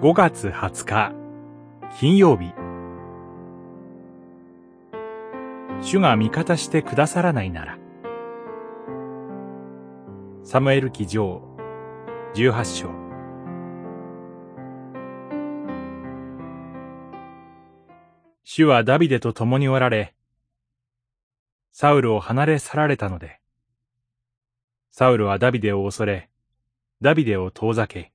5月20日金曜日。主が味方してくださらないなら。サムエル記上18章。主はダビデと共におられ、サウルを離れ去られたので、サウルはダビデを恐れ、ダビデを遠ざけ、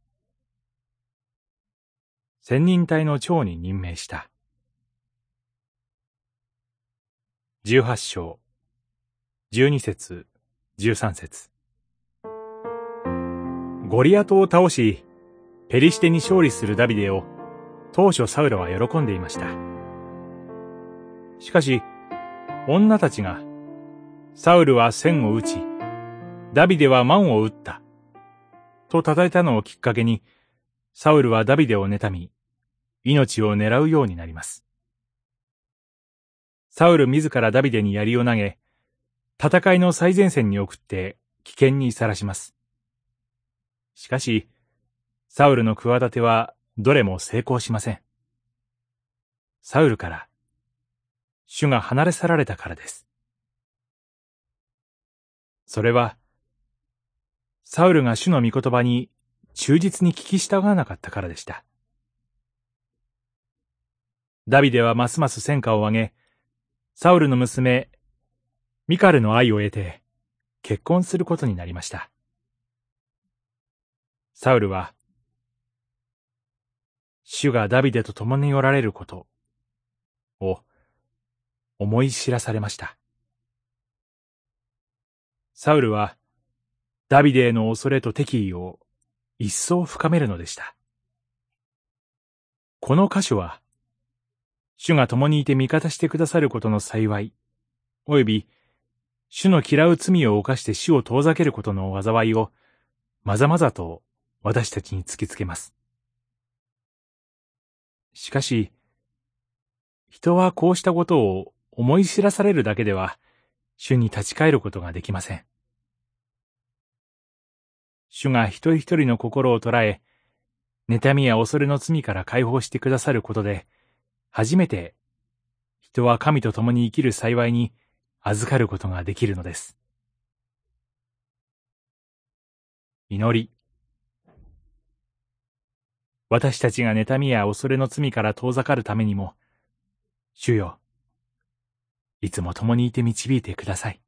千人隊の長に任命した。十八章、十二節、十三節。ゴリアトを倒し、ペリシテに勝利するダビデを、当初サウルは喜んでいました。しかし、女たちが、サウルは千を撃ち、ダビデは万を撃った、と叩いたのをきっかけに、サウルはダビデを妬み、命を狙うようになります。サウル自らダビデに槍を投げ、戦いの最前線に送って危険にさらします。しかし、サウルの企てはどれも成功しません。サウルから、主が離れ去られたからです。それは、サウルが主の御言葉に忠実に聞き従わなかったからでした。ダビデはますます戦果を上げ、サウルの娘、ミカルの愛を得て、結婚することになりました。サウルは、主がダビデと共におられること、を思い知らされました。サウルは、ダビデへの恐れと敵意を一層深めるのでした。この箇所は、主が共にいて味方してくださることの幸い、及び、主の嫌う罪を犯して死を遠ざけることの災いを、まざまざと私たちに突きつけます。しかし、人はこうしたことを思い知らされるだけでは、主に立ち返ることができません。主が一人一人の心を捉え、妬みや恐れの罪から解放してくださることで、初めて人は神と共に生きる幸いに預かることができるのです。祈り。私たちが妬みや恐れの罪から遠ざかるためにも、主よ、いつも共にいて導いてください。